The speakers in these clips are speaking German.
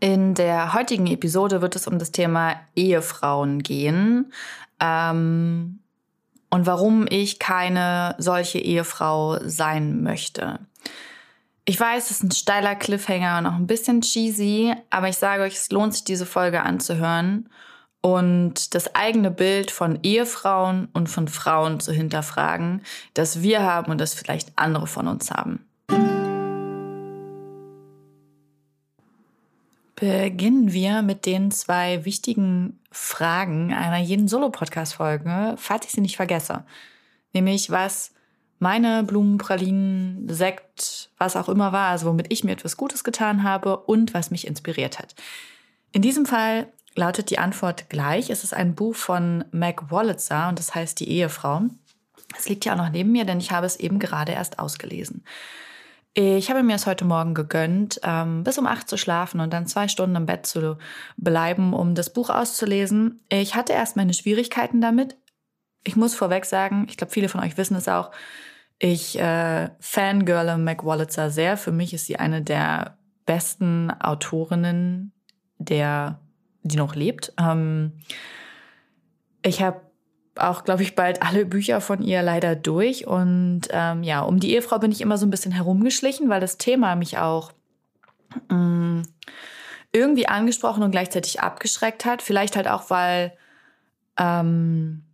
In der heutigen Episode wird es um das Thema Ehefrauen gehen ähm, und warum ich keine solche Ehefrau sein möchte. Ich weiß, es ist ein steiler Cliffhanger und auch ein bisschen cheesy, aber ich sage euch, es lohnt sich, diese Folge anzuhören und das eigene Bild von Ehefrauen und von Frauen zu hinterfragen, das wir haben und das vielleicht andere von uns haben. Beginnen wir mit den zwei wichtigen Fragen einer jeden Solo-Podcast-Folge, falls ich sie nicht vergesse. Nämlich, was meine Blumenpralinen, Sekt, was auch immer war, also womit ich mir etwas Gutes getan habe und was mich inspiriert hat. In diesem Fall lautet die Antwort gleich. Es ist ein Buch von Meg Wolitzer und das heißt Die Ehefrau. Es liegt ja auch noch neben mir, denn ich habe es eben gerade erst ausgelesen. Ich habe mir es heute Morgen gegönnt, ähm, bis um acht zu schlafen und dann zwei Stunden im Bett zu bleiben, um das Buch auszulesen. Ich hatte erst meine Schwierigkeiten damit. Ich muss vorweg sagen, ich glaube, viele von euch wissen es auch, ich äh, fangirle Mac Wallitzer sehr. Für mich ist sie eine der besten Autorinnen, der, die noch lebt. Ähm, ich habe auch, glaube ich, bald alle Bücher von ihr leider durch. Und ähm, ja, um die Ehefrau bin ich immer so ein bisschen herumgeschlichen, weil das Thema mich auch mh, mm, irgendwie angesprochen und gleichzeitig abgeschreckt hat. Vielleicht halt auch, weil ähm,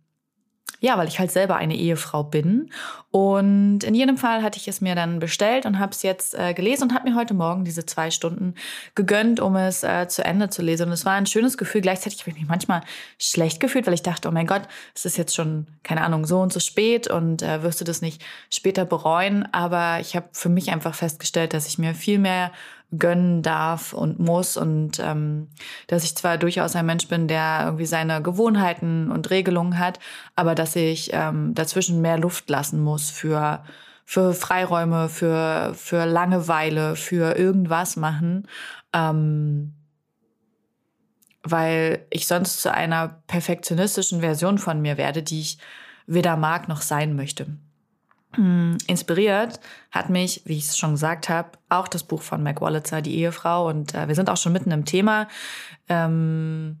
ja, weil ich halt selber eine Ehefrau bin. Und in jedem Fall hatte ich es mir dann bestellt und habe es jetzt äh, gelesen und habe mir heute Morgen diese zwei Stunden gegönnt, um es äh, zu Ende zu lesen. Und es war ein schönes Gefühl. Gleichzeitig habe ich mich manchmal schlecht gefühlt, weil ich dachte, oh mein Gott, es ist jetzt schon, keine Ahnung, so und so spät und äh, wirst du das nicht später bereuen. Aber ich habe für mich einfach festgestellt, dass ich mir viel mehr gönnen darf und muss und ähm, dass ich zwar durchaus ein Mensch bin, der irgendwie seine Gewohnheiten und Regelungen hat, aber dass ich ähm, dazwischen mehr Luft lassen muss für für Freiräume, für für Langeweile, für irgendwas machen, ähm, weil ich sonst zu einer perfektionistischen Version von mir werde, die ich weder mag noch sein möchte. Hm, inspiriert hat mich, wie ich es schon gesagt habe, auch das Buch von Mac Wallitzer, die Ehefrau. Und äh, wir sind auch schon mitten im Thema, ähm,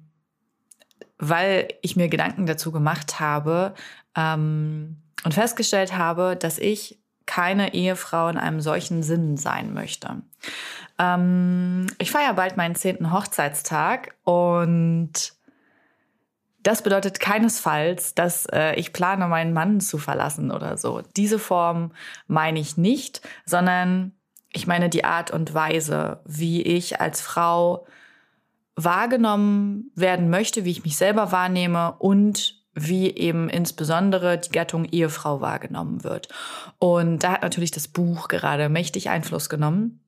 weil ich mir Gedanken dazu gemacht habe ähm, und festgestellt habe, dass ich keine Ehefrau in einem solchen Sinn sein möchte. Ähm, ich feiere bald meinen zehnten Hochzeitstag und das bedeutet keinesfalls, dass äh, ich plane, meinen Mann zu verlassen oder so. Diese Form meine ich nicht, sondern ich meine die Art und Weise, wie ich als Frau wahrgenommen werden möchte, wie ich mich selber wahrnehme und wie eben insbesondere die Gattung Ehefrau wahrgenommen wird. Und da hat natürlich das Buch gerade mächtig Einfluss genommen.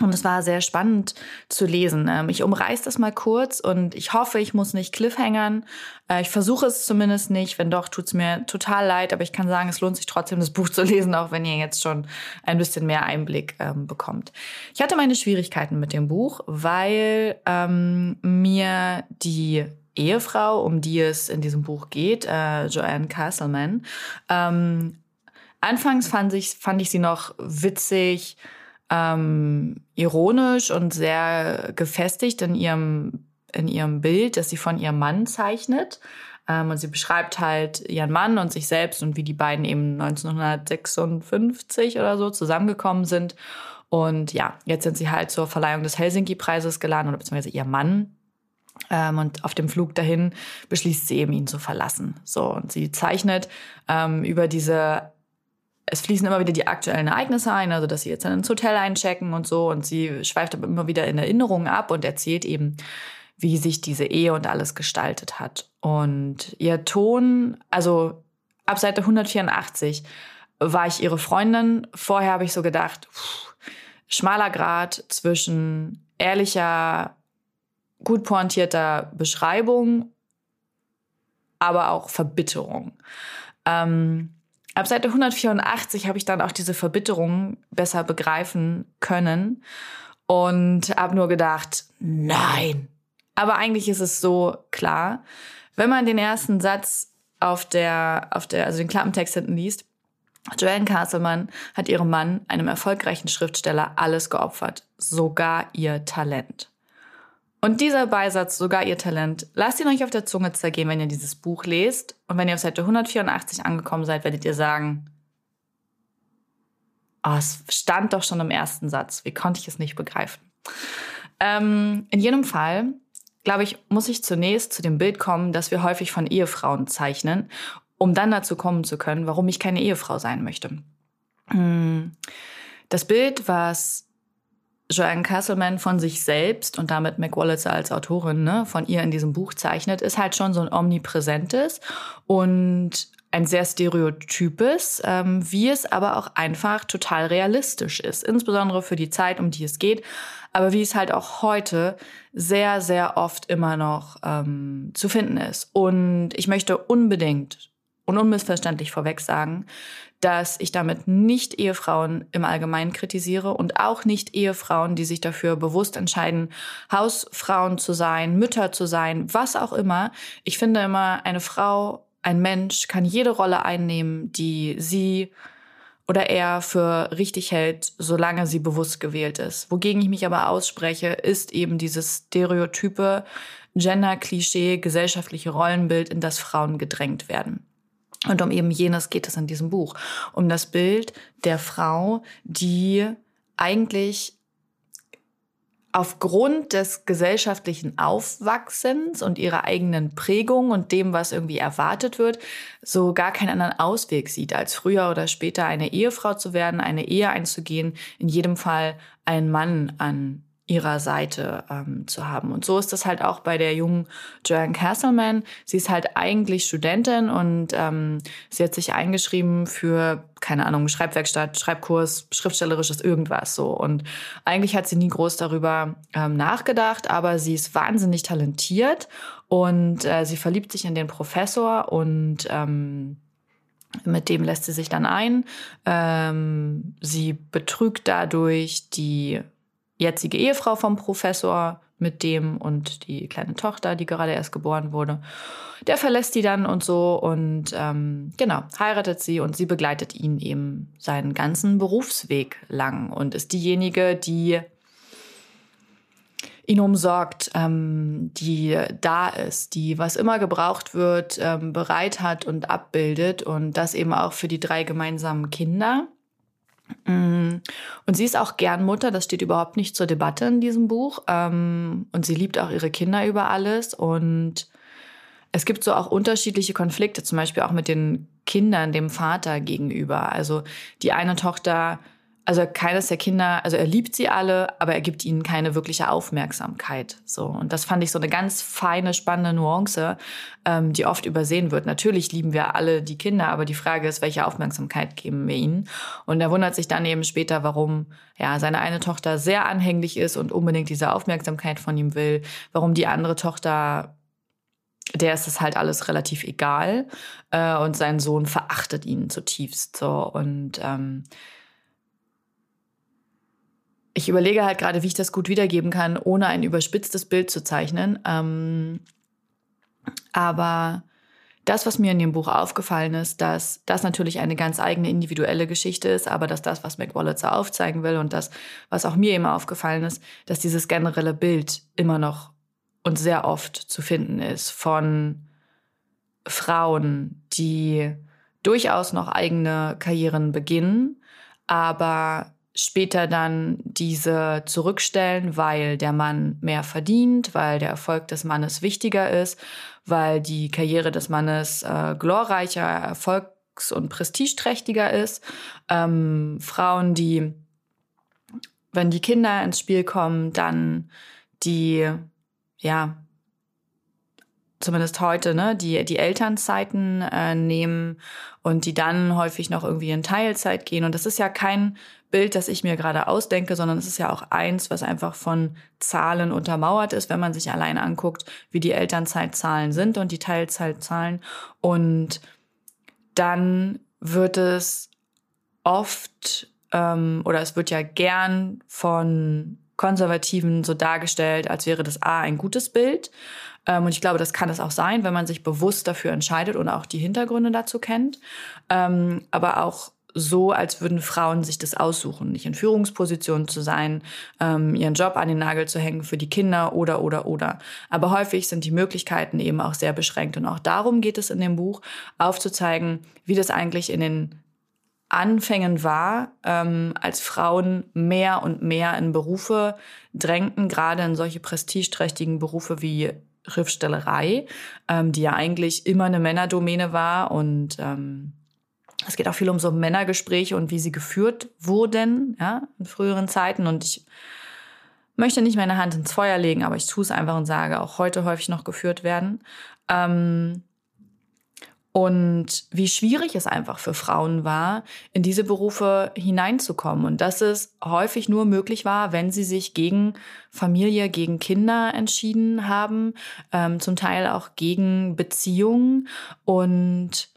Und es war sehr spannend zu lesen. Ähm, ich umreiß das mal kurz und ich hoffe, ich muss nicht cliffhangern. Äh, ich versuche es zumindest nicht. Wenn doch, tut es mir total leid. Aber ich kann sagen, es lohnt sich trotzdem, das Buch zu lesen, auch wenn ihr jetzt schon ein bisschen mehr Einblick ähm, bekommt. Ich hatte meine Schwierigkeiten mit dem Buch, weil ähm, mir die Ehefrau, um die es in diesem Buch geht, äh, Joanne Castleman, ähm, anfangs fand ich, fand ich sie noch witzig, ähm, ironisch und sehr gefestigt in ihrem, in ihrem Bild, das sie von ihrem Mann zeichnet. Ähm, und sie beschreibt halt ihren Mann und sich selbst und wie die beiden eben 1956 oder so zusammengekommen sind. Und ja, jetzt sind sie halt zur Verleihung des Helsinki-Preises geladen, oder beziehungsweise ihr Mann. Ähm, und auf dem Flug dahin beschließt sie eben, ihn zu verlassen. So, und sie zeichnet ähm, über diese es fließen immer wieder die aktuellen Ereignisse ein, also dass sie jetzt ins Hotel einchecken und so. Und sie schweift aber immer wieder in Erinnerungen ab und erzählt eben, wie sich diese Ehe und alles gestaltet hat. Und ihr Ton, also ab Seite 184 war ich ihre Freundin. Vorher habe ich so gedacht, pff, schmaler Grad zwischen ehrlicher gut pointierter Beschreibung, aber auch Verbitterung. Ähm, ab Seite 184 habe ich dann auch diese Verbitterung besser begreifen können und habe nur gedacht, nein. Aber eigentlich ist es so klar, wenn man den ersten Satz auf der, auf der, also den Klappentext hinten liest, Joanne Castleman hat ihrem Mann, einem erfolgreichen Schriftsteller, alles geopfert, sogar ihr Talent. Und dieser Beisatz, sogar ihr Talent, lasst ihn euch auf der Zunge zergehen, wenn ihr dieses Buch lest. Und wenn ihr auf Seite 184 angekommen seid, werdet ihr sagen, oh, es stand doch schon im ersten Satz. Wie konnte ich es nicht begreifen? Ähm, in jedem Fall, glaube ich, muss ich zunächst zu dem Bild kommen, das wir häufig von Ehefrauen zeichnen, um dann dazu kommen zu können, warum ich keine Ehefrau sein möchte. Hm. Das Bild, was Joanne Castleman von sich selbst und damit McWallitzer als Autorin ne, von ihr in diesem Buch zeichnet, ist halt schon so ein omnipräsentes und ein sehr stereotypes, ähm, wie es aber auch einfach total realistisch ist, insbesondere für die Zeit, um die es geht, aber wie es halt auch heute sehr, sehr oft immer noch ähm, zu finden ist. Und ich möchte unbedingt und unmissverständlich vorweg sagen, dass ich damit nicht Ehefrauen im Allgemeinen kritisiere und auch nicht Ehefrauen, die sich dafür bewusst entscheiden, Hausfrauen zu sein, Mütter zu sein, was auch immer. Ich finde immer, eine Frau, ein Mensch kann jede Rolle einnehmen, die sie oder er für richtig hält, solange sie bewusst gewählt ist. Wogegen ich mich aber ausspreche, ist eben dieses stereotype Gender-Klischee, gesellschaftliche Rollenbild, in das Frauen gedrängt werden. Und um eben jenes geht es in diesem Buch. Um das Bild der Frau, die eigentlich aufgrund des gesellschaftlichen Aufwachsens und ihrer eigenen Prägung und dem, was irgendwie erwartet wird, so gar keinen anderen Ausweg sieht, als früher oder später eine Ehefrau zu werden, eine Ehe einzugehen, in jedem Fall einen Mann an ihrer Seite ähm, zu haben. Und so ist das halt auch bei der jungen Joanne Castleman. Sie ist halt eigentlich Studentin und ähm, sie hat sich eingeschrieben für, keine Ahnung, Schreibwerkstatt, Schreibkurs, schriftstellerisches irgendwas so. Und eigentlich hat sie nie groß darüber ähm, nachgedacht, aber sie ist wahnsinnig talentiert und äh, sie verliebt sich in den Professor und ähm, mit dem lässt sie sich dann ein. Ähm, sie betrügt dadurch die jetzige Ehefrau vom Professor mit dem und die kleine Tochter, die gerade erst geboren wurde. Der verlässt die dann und so und ähm, genau, heiratet sie und sie begleitet ihn eben seinen ganzen Berufsweg lang und ist diejenige, die ihn umsorgt, ähm, die da ist, die was immer gebraucht wird, ähm, bereit hat und abbildet und das eben auch für die drei gemeinsamen Kinder. Mm. Und sie ist auch gern Mutter, das steht überhaupt nicht zur Debatte in diesem Buch. Ähm, und sie liebt auch ihre Kinder über alles. Und es gibt so auch unterschiedliche Konflikte, zum Beispiel auch mit den Kindern dem Vater gegenüber. Also die eine Tochter also keines der Kinder, also er liebt sie alle, aber er gibt ihnen keine wirkliche Aufmerksamkeit. So und das fand ich so eine ganz feine, spannende Nuance, ähm, die oft übersehen wird. Natürlich lieben wir alle die Kinder, aber die Frage ist, welche Aufmerksamkeit geben wir ihnen? Und er wundert sich dann eben später, warum ja seine eine Tochter sehr anhänglich ist und unbedingt diese Aufmerksamkeit von ihm will, warum die andere Tochter der ist es halt alles relativ egal äh, und sein Sohn verachtet ihn zutiefst so und ähm, ich überlege halt gerade, wie ich das gut wiedergeben kann, ohne ein überspitztes Bild zu zeichnen. Ähm, aber das, was mir in dem Buch aufgefallen ist, dass das natürlich eine ganz eigene individuelle Geschichte ist, aber dass das, was McWallitzer aufzeigen will und das, was auch mir immer aufgefallen ist, dass dieses generelle Bild immer noch und sehr oft zu finden ist von Frauen, die durchaus noch eigene Karrieren beginnen, aber später dann diese zurückstellen, weil der Mann mehr verdient, weil der Erfolg des Mannes wichtiger ist, weil die Karriere des Mannes äh, glorreicher, erfolgs- und prestigeträchtiger ist. Ähm, Frauen, die, wenn die Kinder ins Spiel kommen, dann die, ja, zumindest heute, ne, die, die Elternzeiten äh, nehmen und die dann häufig noch irgendwie in Teilzeit gehen. Und das ist ja kein Bild, das ich mir gerade ausdenke, sondern es ist ja auch eins, was einfach von Zahlen untermauert ist, wenn man sich allein anguckt, wie die Elternzeitzahlen sind und die Teilzeitzahlen. Und dann wird es oft ähm, oder es wird ja gern von Konservativen so dargestellt, als wäre das A ein gutes Bild. Ähm, und ich glaube, das kann es auch sein, wenn man sich bewusst dafür entscheidet und auch die Hintergründe dazu kennt. Ähm, aber auch so, als würden Frauen sich das aussuchen, nicht in Führungspositionen zu sein, ähm, ihren Job an den Nagel zu hängen für die Kinder oder oder oder. Aber häufig sind die Möglichkeiten eben auch sehr beschränkt. Und auch darum geht es in dem Buch, aufzuzeigen, wie das eigentlich in den Anfängen war, ähm, als Frauen mehr und mehr in Berufe drängten, gerade in solche prestigeträchtigen Berufe wie Schriftstellerei, ähm, die ja eigentlich immer eine Männerdomäne war und ähm, es geht auch viel um so Männergespräche und wie sie geführt wurden, ja, in früheren Zeiten. Und ich möchte nicht meine Hand ins Feuer legen, aber ich tue es einfach und sage, auch heute häufig noch geführt werden. Ähm, und wie schwierig es einfach für Frauen war, in diese Berufe hineinzukommen. Und dass es häufig nur möglich war, wenn sie sich gegen Familie, gegen Kinder entschieden haben, ähm, zum Teil auch gegen Beziehungen und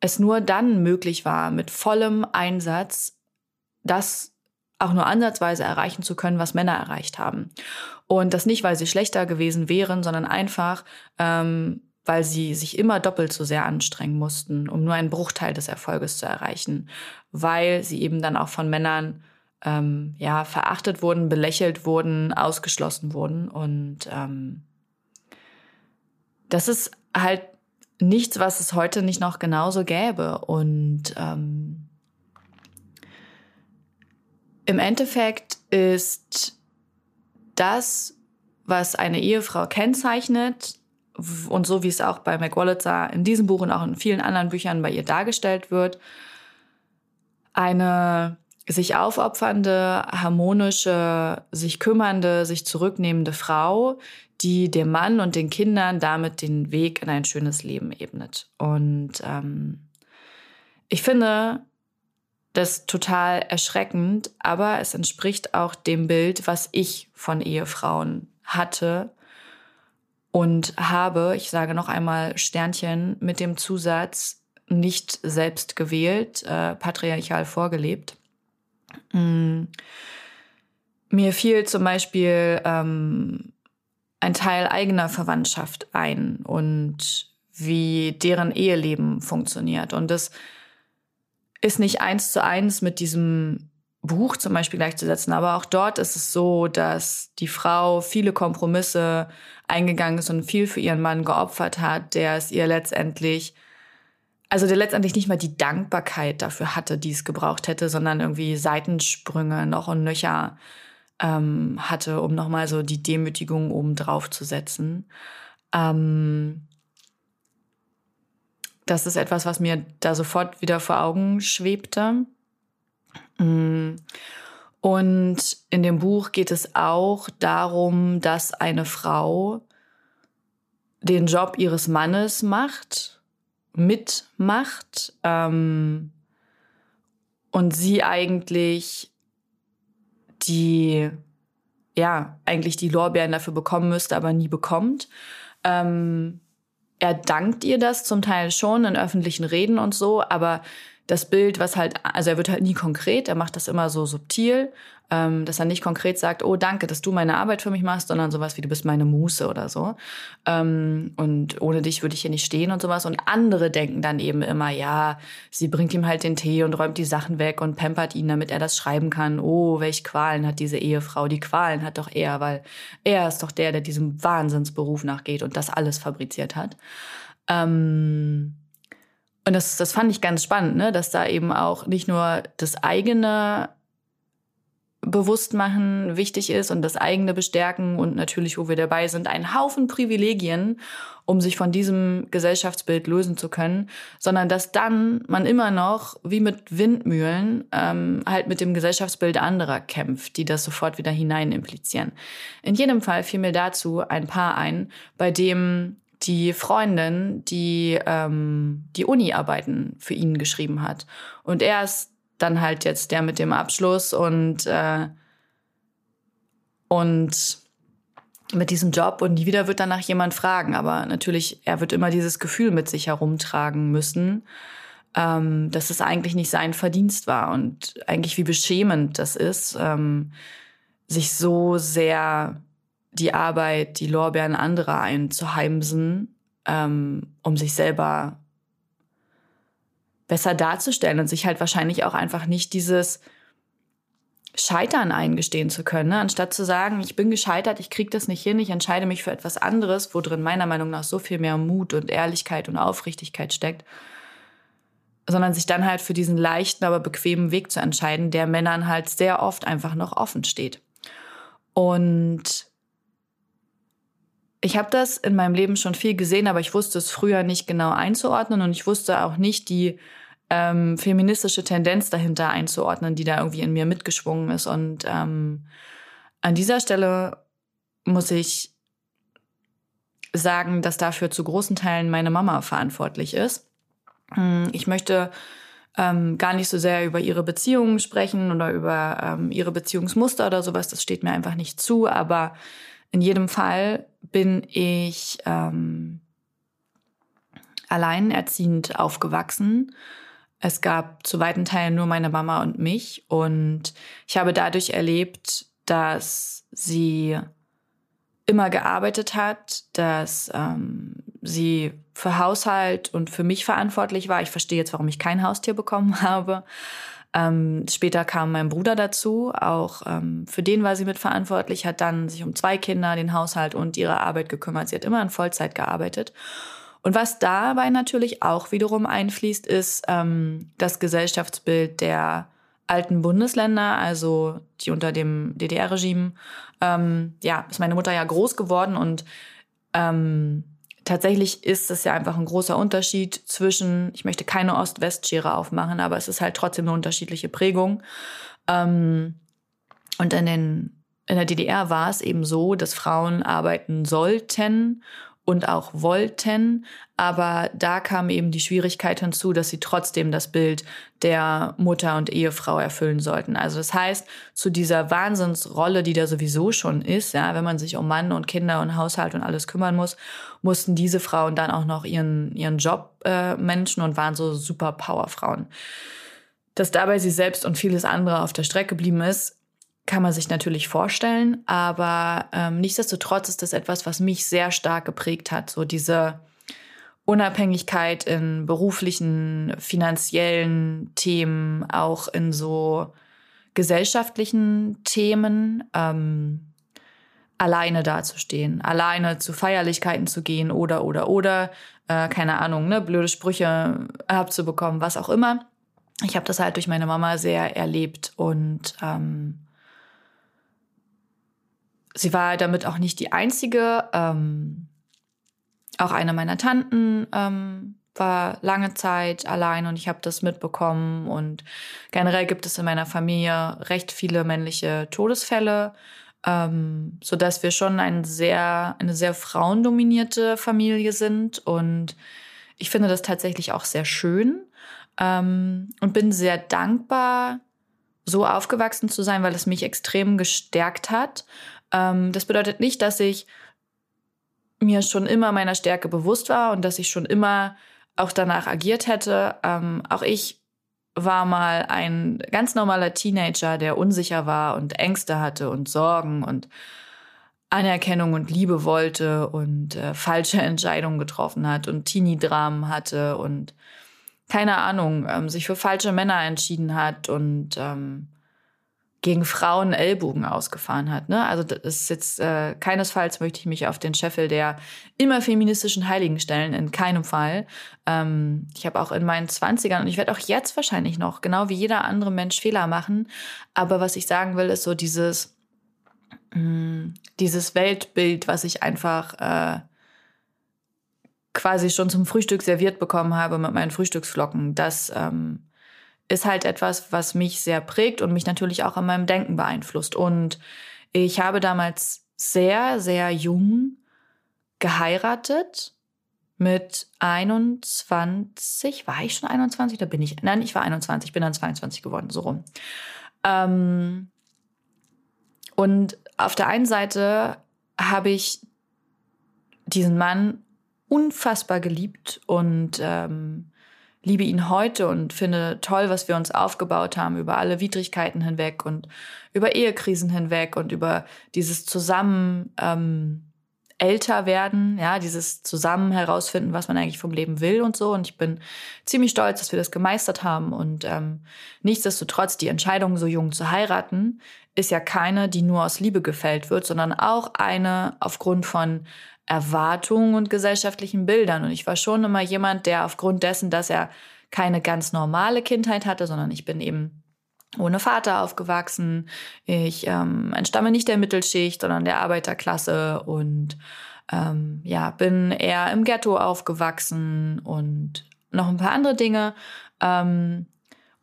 es nur dann möglich war, mit vollem Einsatz das auch nur ansatzweise erreichen zu können, was Männer erreicht haben. Und das nicht, weil sie schlechter gewesen wären, sondern einfach, ähm, weil sie sich immer doppelt so sehr anstrengen mussten, um nur einen Bruchteil des Erfolges zu erreichen, weil sie eben dann auch von Männern ähm, ja verachtet wurden, belächelt wurden, ausgeschlossen wurden und ähm, das ist halt nichts, was es heute nicht noch genauso gäbe. Und ähm, im Endeffekt ist das, was eine Ehefrau kennzeichnet, und so wie es auch bei McWallitzer in diesem Buch und auch in vielen anderen Büchern bei ihr dargestellt wird, eine sich aufopfernde, harmonische, sich kümmernde, sich zurücknehmende Frau, die dem Mann und den Kindern damit den Weg in ein schönes Leben ebnet. Und ähm, ich finde das total erschreckend, aber es entspricht auch dem Bild, was ich von Ehefrauen hatte und habe, ich sage noch einmal Sternchen mit dem Zusatz, nicht selbst gewählt, äh, patriarchal vorgelebt. Mm. Mir fiel zum Beispiel ähm, ein Teil eigener Verwandtschaft ein und wie deren Eheleben funktioniert. Und das ist nicht eins zu eins mit diesem Buch zum Beispiel gleichzusetzen. Aber auch dort ist es so, dass die Frau viele Kompromisse eingegangen ist und viel für ihren Mann geopfert hat, der es ihr letztendlich, also der letztendlich nicht mal die Dankbarkeit dafür hatte, die es gebraucht hätte, sondern irgendwie Seitensprünge noch und nöcher ähm, hatte, um nochmal so die Demütigung oben drauf zu setzen. Ähm, das ist etwas, was mir da sofort wieder vor Augen schwebte. Mm. Und in dem Buch geht es auch darum, dass eine Frau den Job ihres Mannes macht, mitmacht ähm, und sie eigentlich die, ja, eigentlich die Lorbeeren dafür bekommen müsste, aber nie bekommt. Ähm, er dankt ihr das zum Teil schon in öffentlichen Reden und so, aber das Bild, was halt, also er wird halt nie konkret, er macht das immer so subtil, ähm, dass er nicht konkret sagt, oh danke, dass du meine Arbeit für mich machst, sondern sowas wie du bist meine Muße oder so. Ähm, und ohne dich würde ich hier nicht stehen und sowas. Und andere denken dann eben immer, ja, sie bringt ihm halt den Tee und räumt die Sachen weg und pampert ihn, damit er das schreiben kann. Oh, welch Qualen hat diese Ehefrau? Die Qualen hat doch er, weil er ist doch der, der diesem Wahnsinnsberuf nachgeht und das alles fabriziert hat. Ähm und das, das fand ich ganz spannend, ne? dass da eben auch nicht nur das eigene Bewusstmachen wichtig ist und das eigene Bestärken und natürlich, wo wir dabei sind, ein Haufen Privilegien, um sich von diesem Gesellschaftsbild lösen zu können, sondern dass dann man immer noch, wie mit Windmühlen, ähm, halt mit dem Gesellschaftsbild anderer kämpft, die das sofort wieder hinein implizieren. In jedem Fall fiel mir dazu ein Paar ein, bei dem die Freundin, die ähm, die Uni-Arbeiten für ihn geschrieben hat. Und er ist dann halt jetzt der mit dem Abschluss und, äh, und mit diesem Job und nie wieder wird danach jemand fragen. Aber natürlich, er wird immer dieses Gefühl mit sich herumtragen müssen, ähm, dass es eigentlich nicht sein Verdienst war und eigentlich wie beschämend das ist, ähm, sich so sehr die Arbeit, die Lorbeeren anderer einzuheimsen, ähm, um sich selber besser darzustellen und sich halt wahrscheinlich auch einfach nicht dieses Scheitern eingestehen zu können, ne? anstatt zu sagen, ich bin gescheitert, ich kriege das nicht hin, ich entscheide mich für etwas anderes, wo drin meiner Meinung nach so viel mehr Mut und Ehrlichkeit und Aufrichtigkeit steckt, sondern sich dann halt für diesen leichten, aber bequemen Weg zu entscheiden, der Männern halt sehr oft einfach noch offen steht. Und ich habe das in meinem Leben schon viel gesehen, aber ich wusste es früher nicht genau einzuordnen und ich wusste auch nicht die ähm, feministische Tendenz dahinter einzuordnen, die da irgendwie in mir mitgeschwungen ist. Und ähm, an dieser Stelle muss ich sagen, dass dafür zu großen Teilen meine Mama verantwortlich ist. Hm, ich möchte ähm, gar nicht so sehr über ihre Beziehungen sprechen oder über ähm, ihre Beziehungsmuster oder sowas. Das steht mir einfach nicht zu. Aber in jedem Fall bin ich ähm, alleinerziehend aufgewachsen es gab zu weiten Teilen nur meine Mama und mich und ich habe dadurch erlebt, dass sie immer gearbeitet hat, dass ähm, sie für Haushalt und für mich verantwortlich war. Ich verstehe jetzt, warum ich kein Haustier bekommen habe. Ähm, später kam mein Bruder dazu, auch ähm, für den war sie mitverantwortlich, hat dann sich um zwei Kinder, den Haushalt und ihre Arbeit gekümmert. Sie hat immer in Vollzeit gearbeitet. Und was dabei natürlich auch wiederum einfließt, ist ähm, das Gesellschaftsbild der alten Bundesländer, also die unter dem DDR-Regime, ähm, ja, ist meine Mutter ja groß geworden und ähm, tatsächlich ist es ja einfach ein großer Unterschied zwischen, ich möchte keine Ost-West-Schere aufmachen, aber es ist halt trotzdem eine unterschiedliche Prägung. Ähm, und in, den, in der DDR war es eben so, dass Frauen arbeiten sollten und auch wollten. Aber da kam eben die Schwierigkeit hinzu, dass sie trotzdem das Bild der Mutter und Ehefrau erfüllen sollten. Also das heißt, zu dieser Wahnsinnsrolle, die da sowieso schon ist, ja, wenn man sich um Mann und Kinder und Haushalt und alles kümmern muss, mussten diese Frauen dann auch noch ihren, ihren Job äh, menschen und waren so super Powerfrauen. Dass dabei sie selbst und vieles andere auf der Strecke geblieben ist, kann man sich natürlich vorstellen, aber ähm, nichtsdestotrotz ist das etwas, was mich sehr stark geprägt hat. So diese Unabhängigkeit in beruflichen, finanziellen Themen, auch in so gesellschaftlichen Themen, ähm, alleine dazustehen, alleine zu Feierlichkeiten zu gehen oder, oder, oder, äh, keine Ahnung, ne, blöde Sprüche abzubekommen, was auch immer. Ich habe das halt durch meine Mama sehr erlebt und ähm, sie war damit auch nicht die einzige. Ähm, auch eine meiner Tanten ähm, war lange Zeit allein und ich habe das mitbekommen. Und generell gibt es in meiner Familie recht viele männliche Todesfälle, ähm, so dass wir schon ein sehr, eine sehr frauendominierte Familie sind. Und ich finde das tatsächlich auch sehr schön ähm, und bin sehr dankbar, so aufgewachsen zu sein, weil es mich extrem gestärkt hat ähm, das bedeutet nicht, dass ich mir schon immer meiner Stärke bewusst war und dass ich schon immer auch danach agiert hätte. Ähm, auch ich war mal ein ganz normaler Teenager, der unsicher war und Ängste hatte und Sorgen und Anerkennung und Liebe wollte und äh, falsche Entscheidungen getroffen hat und Teenie-Dramen hatte und keine Ahnung, ähm, sich für falsche Männer entschieden hat und ähm, gegen Frauen Ellbogen ausgefahren hat. Ne? Also das ist jetzt äh, keinesfalls möchte ich mich auf den Scheffel der immer feministischen Heiligen stellen, in keinem Fall. Ähm, ich habe auch in meinen Zwanzigern und ich werde auch jetzt wahrscheinlich noch, genau wie jeder andere Mensch, Fehler machen. Aber was ich sagen will, ist so dieses, mh, mm, dieses Weltbild, was ich einfach äh, quasi schon zum Frühstück serviert bekommen habe mit meinen Frühstücksflocken, das ähm, ist halt etwas, was mich sehr prägt und mich natürlich auch in meinem Denken beeinflusst. Und ich habe damals sehr, sehr jung geheiratet mit 21, war ich schon 21? Da bin ich, nein, ich war 21, bin dann 22 geworden, so rum. Ähm, und auf der einen Seite habe ich diesen Mann unfassbar geliebt und ähm, liebe ihn heute und finde toll, was wir uns aufgebaut haben über alle Widrigkeiten hinweg und über Ehekrisen hinweg und über dieses Zusammen ähm, älter werden, ja, dieses Zusammen herausfinden, was man eigentlich vom Leben will und so. Und ich bin ziemlich stolz, dass wir das gemeistert haben. Und ähm, nichtsdestotrotz, die Entscheidung, so jung zu heiraten, ist ja keine, die nur aus Liebe gefällt wird, sondern auch eine aufgrund von Erwartungen und gesellschaftlichen Bildern. Und ich war schon immer jemand, der aufgrund dessen, dass er keine ganz normale Kindheit hatte, sondern ich bin eben ohne Vater aufgewachsen. Ich ähm, entstamme nicht der Mittelschicht, sondern der Arbeiterklasse und ähm, ja, bin eher im Ghetto aufgewachsen und noch ein paar andere Dinge. Ähm,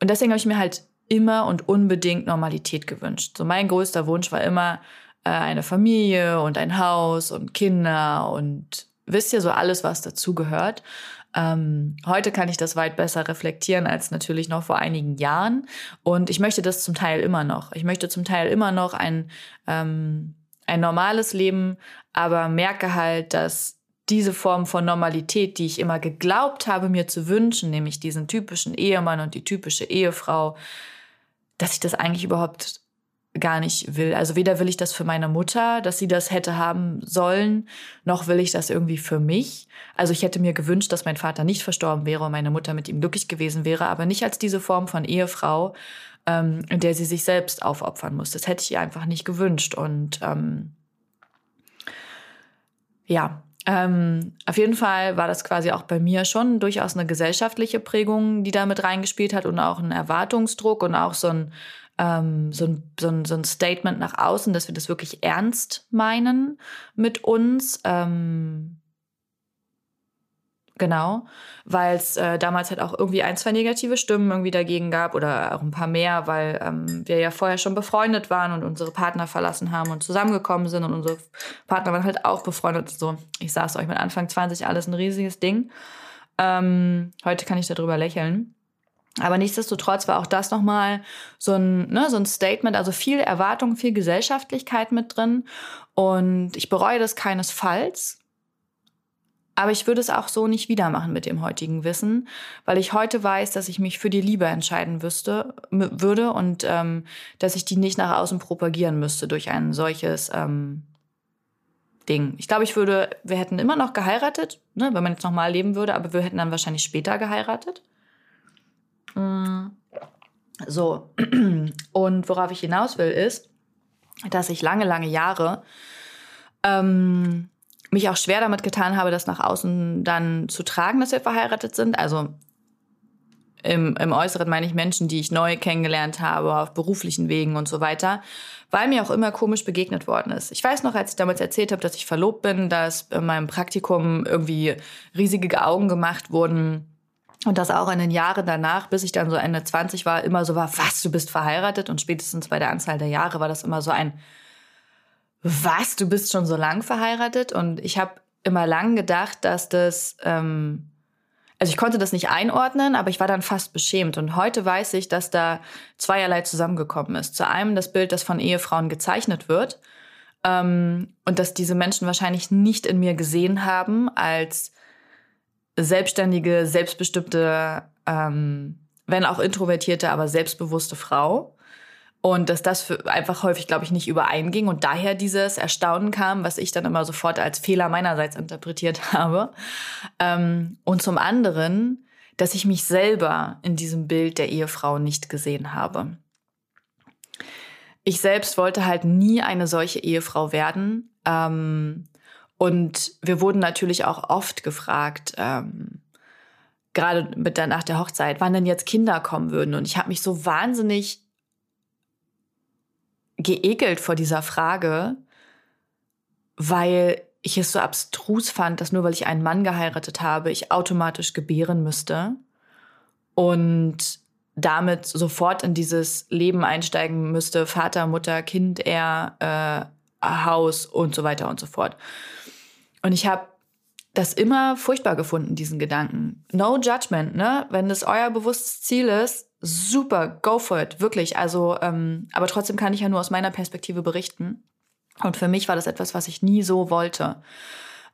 und deswegen habe ich mir halt immer und unbedingt Normalität gewünscht. So mein größter Wunsch war immer, eine Familie und ein Haus und Kinder und wisst ihr so alles, was dazugehört. Ähm, heute kann ich das weit besser reflektieren als natürlich noch vor einigen Jahren. Und ich möchte das zum Teil immer noch. Ich möchte zum Teil immer noch ein, ähm, ein normales Leben, aber merke halt, dass diese Form von Normalität, die ich immer geglaubt habe, mir zu wünschen, nämlich diesen typischen Ehemann und die typische Ehefrau, dass ich das eigentlich überhaupt gar nicht will. Also weder will ich das für meine Mutter, dass sie das hätte haben sollen, noch will ich das irgendwie für mich. Also ich hätte mir gewünscht, dass mein Vater nicht verstorben wäre und meine Mutter mit ihm glücklich gewesen wäre, aber nicht als diese Form von Ehefrau, ähm, in der sie sich selbst aufopfern muss. Das hätte ich ihr einfach nicht gewünscht. Und ähm, ja, ähm, auf jeden Fall war das quasi auch bei mir schon durchaus eine gesellschaftliche Prägung, die da mit reingespielt hat und auch ein Erwartungsdruck und auch so ein ähm, so, ein, so, ein, so ein Statement nach außen, dass wir das wirklich ernst meinen mit uns. Ähm, Genau, weil es äh, damals halt auch irgendwie ein, zwei negative Stimmen irgendwie dagegen gab oder auch ein paar mehr, weil ähm, wir ja vorher schon befreundet waren und unsere Partner verlassen haben und zusammengekommen sind und unsere Partner waren halt auch befreundet. So, ich sag's euch mit Anfang 20 alles ein riesiges Ding. Ähm, heute kann ich darüber lächeln. Aber nichtsdestotrotz war auch das nochmal so ein, ne, so ein Statement, also viel Erwartung, viel Gesellschaftlichkeit mit drin. Und ich bereue das keinesfalls. Aber ich würde es auch so nicht wieder machen mit dem heutigen Wissen, weil ich heute weiß, dass ich mich für die Liebe entscheiden wüsste, würde und ähm, dass ich die nicht nach außen propagieren müsste durch ein solches ähm, Ding. Ich glaube, ich würde, wir hätten immer noch geheiratet, ne, wenn man jetzt nochmal leben würde, aber wir hätten dann wahrscheinlich später geheiratet. Mm. So, und worauf ich hinaus will, ist, dass ich lange, lange Jahre ähm, mich auch schwer damit getan habe, das nach außen dann zu tragen, dass wir verheiratet sind. Also im, im Äußeren meine ich Menschen, die ich neu kennengelernt habe, auf beruflichen Wegen und so weiter, weil mir auch immer komisch begegnet worden ist. Ich weiß noch, als ich damals erzählt habe, dass ich verlobt bin, dass in meinem Praktikum irgendwie riesige Augen gemacht wurden und das auch in den Jahren danach, bis ich dann so Ende 20 war, immer so war, was, du bist verheiratet? Und spätestens bei der Anzahl der Jahre war das immer so ein, was, du bist schon so lang verheiratet? Und ich habe immer lang gedacht, dass das, ähm, also ich konnte das nicht einordnen, aber ich war dann fast beschämt. Und heute weiß ich, dass da zweierlei zusammengekommen ist. Zu einem das Bild, das von Ehefrauen gezeichnet wird. Ähm, und dass diese Menschen wahrscheinlich nicht in mir gesehen haben als selbstständige, selbstbestimmte, ähm, wenn auch introvertierte, aber selbstbewusste Frau. Und dass das einfach häufig, glaube ich, nicht übereinging und daher dieses Erstaunen kam, was ich dann immer sofort als Fehler meinerseits interpretiert habe. Ähm, und zum anderen, dass ich mich selber in diesem Bild der Ehefrau nicht gesehen habe. Ich selbst wollte halt nie eine solche Ehefrau werden. Ähm, und wir wurden natürlich auch oft gefragt, ähm, gerade mit der, nach der Hochzeit, wann denn jetzt Kinder kommen würden. Und ich habe mich so wahnsinnig geekelt vor dieser Frage, weil ich es so abstrus fand, dass nur weil ich einen Mann geheiratet habe, ich automatisch gebären müsste und damit sofort in dieses Leben einsteigen müsste, Vater, Mutter, Kind, er, äh, Haus und so weiter und so fort. Und ich habe das immer furchtbar gefunden, diesen Gedanken. No judgment, ne? Wenn das euer bewusstes Ziel ist, super, go for it, wirklich. Also, ähm, aber trotzdem kann ich ja nur aus meiner Perspektive berichten. Und für mich war das etwas, was ich nie so wollte.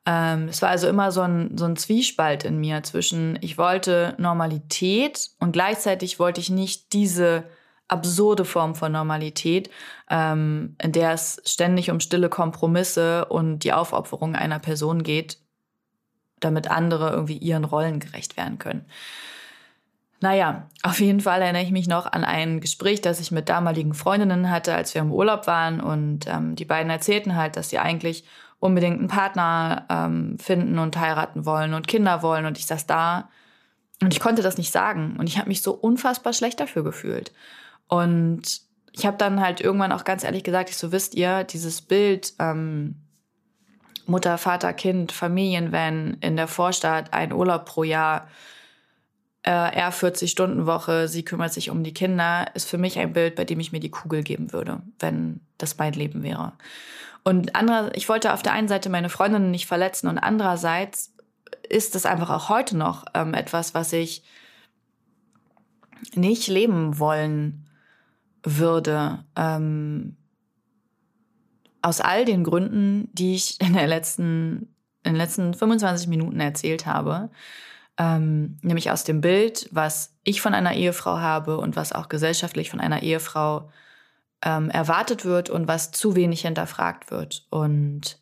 Ähm, es war also immer so ein, so ein Zwiespalt in mir zwischen, ich wollte Normalität und gleichzeitig wollte ich nicht diese absurde Form von Normalität, ähm, in der es ständig um stille Kompromisse und die Aufopferung einer Person geht, damit andere irgendwie ihren Rollen gerecht werden können. Naja, auf jeden Fall erinnere ich mich noch an ein Gespräch, das ich mit damaligen Freundinnen hatte, als wir im Urlaub waren. Und ähm, die beiden erzählten halt, dass sie eigentlich unbedingt einen Partner ähm, finden und heiraten wollen und Kinder wollen. Und ich saß da und ich konnte das nicht sagen. Und ich habe mich so unfassbar schlecht dafür gefühlt. Und ich habe dann halt irgendwann auch ganz ehrlich gesagt, ich so wisst ihr, dieses Bild ähm, Mutter, Vater, Kind, Familienvan in der Vorstadt, ein Urlaub pro Jahr, äh, er 40-Stunden-Woche, sie kümmert sich um die Kinder, ist für mich ein Bild, bei dem ich mir die Kugel geben würde, wenn das mein Leben wäre. Und andere, ich wollte auf der einen Seite meine Freundinnen nicht verletzen und andererseits ist es einfach auch heute noch ähm, etwas, was ich nicht leben wollen würde. Ähm, aus all den Gründen, die ich in, der letzten, in den letzten 25 Minuten erzählt habe. Ähm, nämlich aus dem Bild, was ich von einer Ehefrau habe und was auch gesellschaftlich von einer Ehefrau ähm, erwartet wird und was zu wenig hinterfragt wird. Und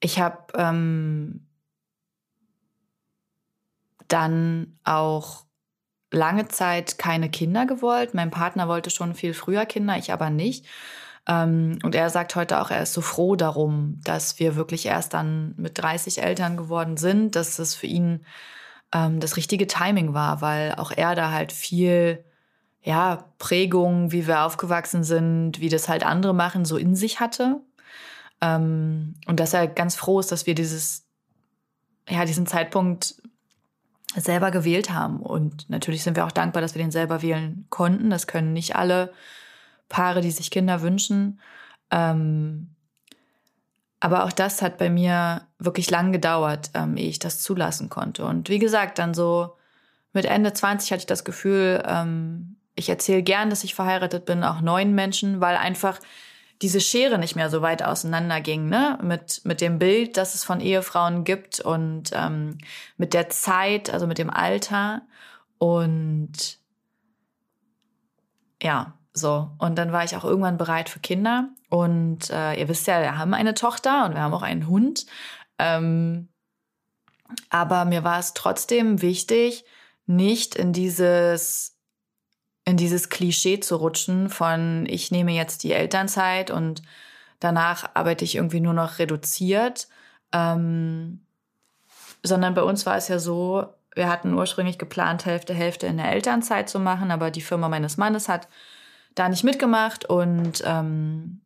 ich habe ähm, dann auch lange Zeit keine Kinder gewollt. Mein Partner wollte schon viel früher Kinder, ich aber nicht. Ähm, und er sagt heute auch, er ist so froh darum, dass wir wirklich erst dann mit 30 Eltern geworden sind, dass das für ihn ähm, das richtige Timing war, weil auch er da halt viel ja, Prägung, wie wir aufgewachsen sind, wie das halt andere machen, so in sich hatte. Ähm, und dass er ganz froh ist, dass wir dieses, ja, diesen Zeitpunkt selber gewählt haben. Und natürlich sind wir auch dankbar, dass wir den selber wählen konnten. Das können nicht alle Paare, die sich Kinder wünschen. Ähm, aber auch das hat bei mir wirklich lang gedauert, ähm, ehe ich das zulassen konnte. Und wie gesagt, dann so mit Ende 20 hatte ich das Gefühl, ähm, ich erzähle gern, dass ich verheiratet bin, auch neuen Menschen, weil einfach diese Schere nicht mehr so weit auseinander ging, ne? Mit, mit dem Bild, das es von Ehefrauen gibt und ähm, mit der Zeit, also mit dem Alter. Und ja, so. Und dann war ich auch irgendwann bereit für Kinder. Und äh, ihr wisst ja, wir haben eine Tochter und wir haben auch einen Hund. Ähm, aber mir war es trotzdem wichtig, nicht in dieses in dieses Klischee zu rutschen von ich nehme jetzt die Elternzeit und danach arbeite ich irgendwie nur noch reduziert. Ähm, sondern bei uns war es ja so, wir hatten ursprünglich geplant, Hälfte, Hälfte in der Elternzeit zu machen, aber die Firma meines Mannes hat da nicht mitgemacht und ähm,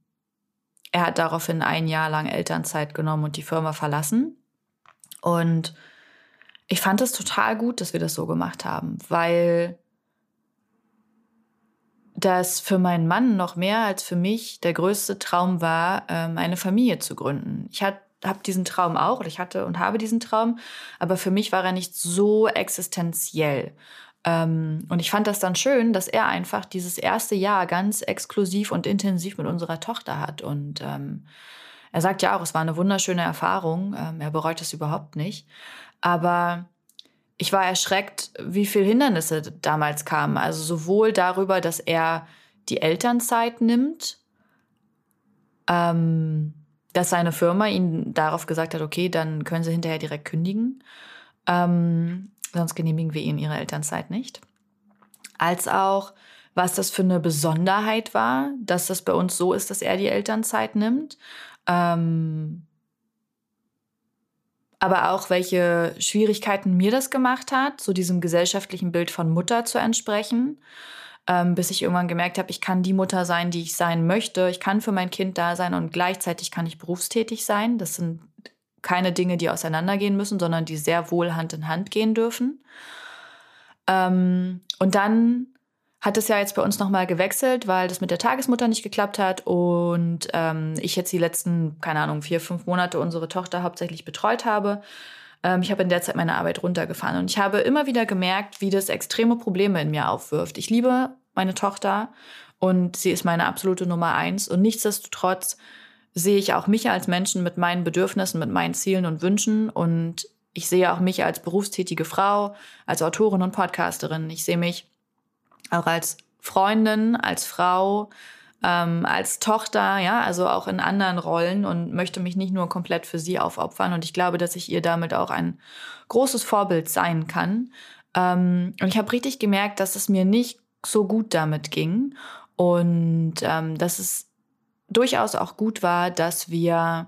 er hat daraufhin ein Jahr lang Elternzeit genommen und die Firma verlassen. Und ich fand es total gut, dass wir das so gemacht haben, weil dass für meinen Mann noch mehr als für mich der größte Traum war, ähm, eine Familie zu gründen. Ich habe diesen Traum auch, oder ich hatte und habe diesen Traum, aber für mich war er nicht so existenziell. Ähm, und ich fand das dann schön, dass er einfach dieses erste Jahr ganz exklusiv und intensiv mit unserer Tochter hat. Und ähm, er sagt ja auch, es war eine wunderschöne Erfahrung. er bereut es überhaupt nicht. Aber ich war erschreckt, wie viele Hindernisse damals kamen. Also sowohl darüber, dass er die Elternzeit nimmt, ähm, dass seine Firma ihn darauf gesagt hat, okay, dann können Sie hinterher direkt kündigen, ähm, sonst genehmigen wir Ihnen Ihre Elternzeit nicht. Als auch, was das für eine Besonderheit war, dass das bei uns so ist, dass er die Elternzeit nimmt. Ähm, aber auch welche Schwierigkeiten mir das gemacht hat, so diesem gesellschaftlichen Bild von Mutter zu entsprechen, ähm, bis ich irgendwann gemerkt habe, ich kann die Mutter sein, die ich sein möchte. Ich kann für mein Kind da sein und gleichzeitig kann ich berufstätig sein. Das sind keine Dinge, die auseinandergehen müssen, sondern die sehr wohl Hand in Hand gehen dürfen. Ähm, und dann hat es ja jetzt bei uns nochmal gewechselt, weil das mit der Tagesmutter nicht geklappt hat und ähm, ich jetzt die letzten, keine Ahnung, vier, fünf Monate unsere Tochter hauptsächlich betreut habe. Ähm, ich habe in der Zeit meine Arbeit runtergefahren und ich habe immer wieder gemerkt, wie das extreme Probleme in mir aufwirft. Ich liebe meine Tochter und sie ist meine absolute Nummer eins und nichtsdestotrotz sehe ich auch mich als Menschen mit meinen Bedürfnissen, mit meinen Zielen und Wünschen und ich sehe auch mich als berufstätige Frau, als Autorin und Podcasterin. Ich sehe mich auch als Freundin, als Frau, ähm, als Tochter, ja, also auch in anderen Rollen und möchte mich nicht nur komplett für sie aufopfern. Und ich glaube, dass ich ihr damit auch ein großes Vorbild sein kann. Ähm, und ich habe richtig gemerkt, dass es mir nicht so gut damit ging und ähm, dass es durchaus auch gut war, dass wir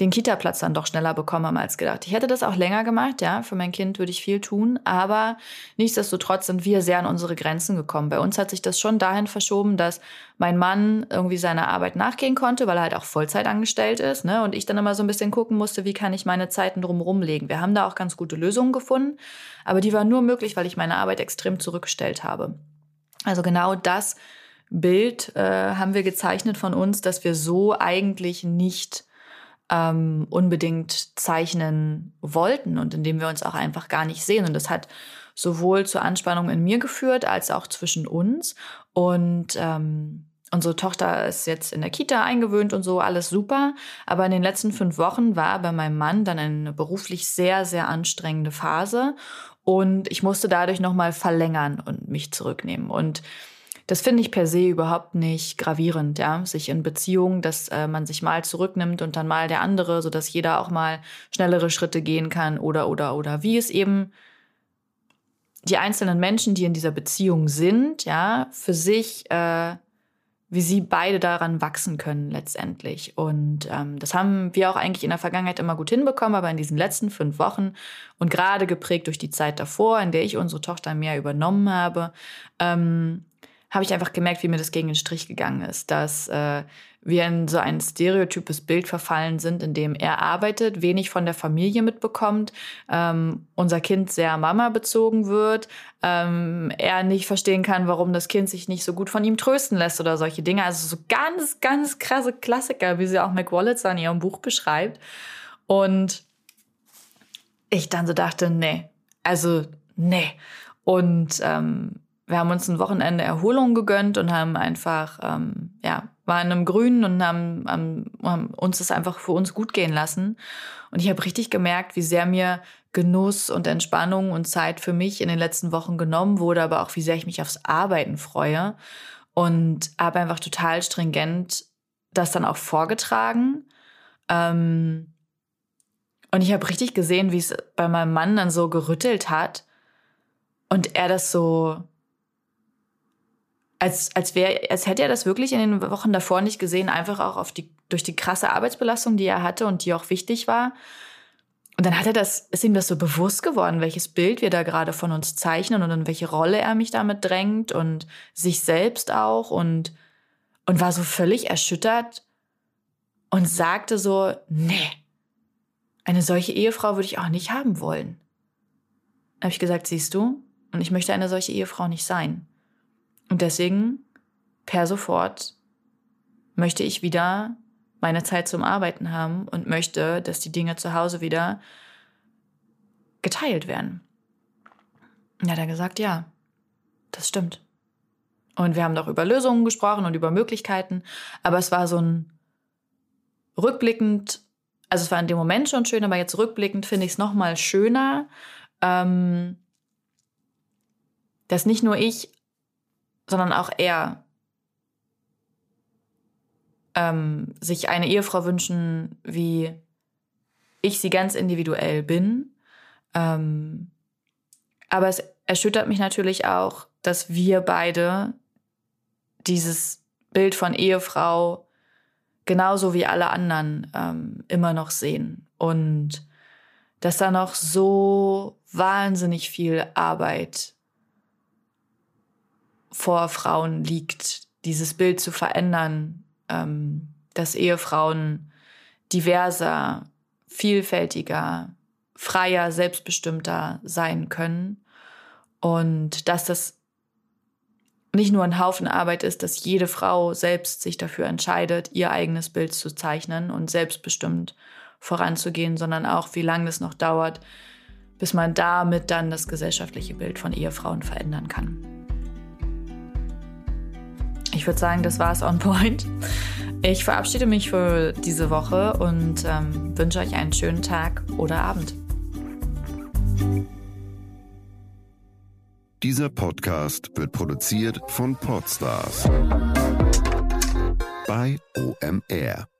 den Kita-Platz dann doch schneller bekommen haben als gedacht. Ich hätte das auch länger gemacht, ja. Für mein Kind würde ich viel tun, aber nichtsdestotrotz sind wir sehr an unsere Grenzen gekommen. Bei uns hat sich das schon dahin verschoben, dass mein Mann irgendwie seiner Arbeit nachgehen konnte, weil er halt auch Vollzeit angestellt ist, ne? Und ich dann immer so ein bisschen gucken musste, wie kann ich meine Zeiten drumherum legen. Wir haben da auch ganz gute Lösungen gefunden, aber die waren nur möglich, weil ich meine Arbeit extrem zurückgestellt habe. Also genau das Bild äh, haben wir gezeichnet von uns, dass wir so eigentlich nicht ähm, unbedingt zeichnen wollten und in dem wir uns auch einfach gar nicht sehen. Und das hat sowohl zur Anspannung in mir geführt als auch zwischen uns. Und ähm, unsere Tochter ist jetzt in der Kita eingewöhnt und so, alles super. Aber in den letzten fünf Wochen war bei meinem Mann dann eine beruflich sehr, sehr anstrengende Phase. Und ich musste dadurch nochmal verlängern und mich zurücknehmen. Und das finde ich per se überhaupt nicht gravierend, ja, sich in Beziehungen, dass äh, man sich mal zurücknimmt und dann mal der andere, so dass jeder auch mal schnellere Schritte gehen kann oder oder oder wie es eben die einzelnen Menschen, die in dieser Beziehung sind, ja, für sich, äh, wie sie beide daran wachsen können letztendlich. Und ähm, das haben wir auch eigentlich in der Vergangenheit immer gut hinbekommen, aber in diesen letzten fünf Wochen und gerade geprägt durch die Zeit davor, in der ich unsere Tochter mehr übernommen habe, ähm, habe ich einfach gemerkt, wie mir das gegen den Strich gegangen ist, dass äh, wir in so ein stereotypes Bild verfallen sind, in dem er arbeitet, wenig von der Familie mitbekommt, ähm, unser Kind sehr Mama bezogen wird, ähm, er nicht verstehen kann, warum das Kind sich nicht so gut von ihm trösten lässt oder solche Dinge. Also so ganz, ganz krasse Klassiker, wie sie auch McWallitz in ihrem Buch beschreibt. Und ich dann so dachte, nee, also nee. Und ähm, wir haben uns ein Wochenende Erholung gegönnt und haben einfach, ähm, ja, waren im Grünen und haben, haben, haben uns das einfach für uns gut gehen lassen. Und ich habe richtig gemerkt, wie sehr mir Genuss und Entspannung und Zeit für mich in den letzten Wochen genommen wurde, aber auch wie sehr ich mich aufs Arbeiten freue. Und habe einfach total stringent das dann auch vorgetragen. Ähm, und ich habe richtig gesehen, wie es bei meinem Mann dann so gerüttelt hat und er das so als, als, wär, als hätte er das wirklich in den Wochen davor nicht gesehen, einfach auch auf die, durch die krasse Arbeitsbelastung, die er hatte und die auch wichtig war. Und dann hat er das, ist ihm das so bewusst geworden, welches Bild wir da gerade von uns zeichnen und in welche Rolle er mich damit drängt und sich selbst auch und, und war so völlig erschüttert und sagte so, nee, eine solche Ehefrau würde ich auch nicht haben wollen. Da habe ich gesagt, siehst du, und ich möchte eine solche Ehefrau nicht sein. Und deswegen, per sofort, möchte ich wieder meine Zeit zum Arbeiten haben und möchte, dass die Dinge zu Hause wieder geteilt werden. Und hat er gesagt, ja, das stimmt. Und wir haben doch über Lösungen gesprochen und über Möglichkeiten, aber es war so ein rückblickend, also es war in dem Moment schon schön, aber jetzt rückblickend finde ich es noch mal schöner, ähm, dass nicht nur ich sondern auch er ähm, sich eine Ehefrau wünschen, wie ich sie ganz individuell bin. Ähm, aber es erschüttert mich natürlich auch, dass wir beide dieses Bild von Ehefrau genauso wie alle anderen ähm, immer noch sehen. Und dass da noch so wahnsinnig viel Arbeit vor Frauen liegt, dieses Bild zu verändern, ähm, dass Ehefrauen diverser, vielfältiger, freier, selbstbestimmter sein können und dass das nicht nur ein Haufen Arbeit ist, dass jede Frau selbst sich dafür entscheidet, ihr eigenes Bild zu zeichnen und selbstbestimmt voranzugehen, sondern auch, wie lange es noch dauert, bis man damit dann das gesellschaftliche Bild von Ehefrauen verändern kann. Ich würde sagen, das war es on point. Ich verabschiede mich für diese Woche und ähm, wünsche euch einen schönen Tag oder Abend. Dieser Podcast wird produziert von Podstars bei OMR.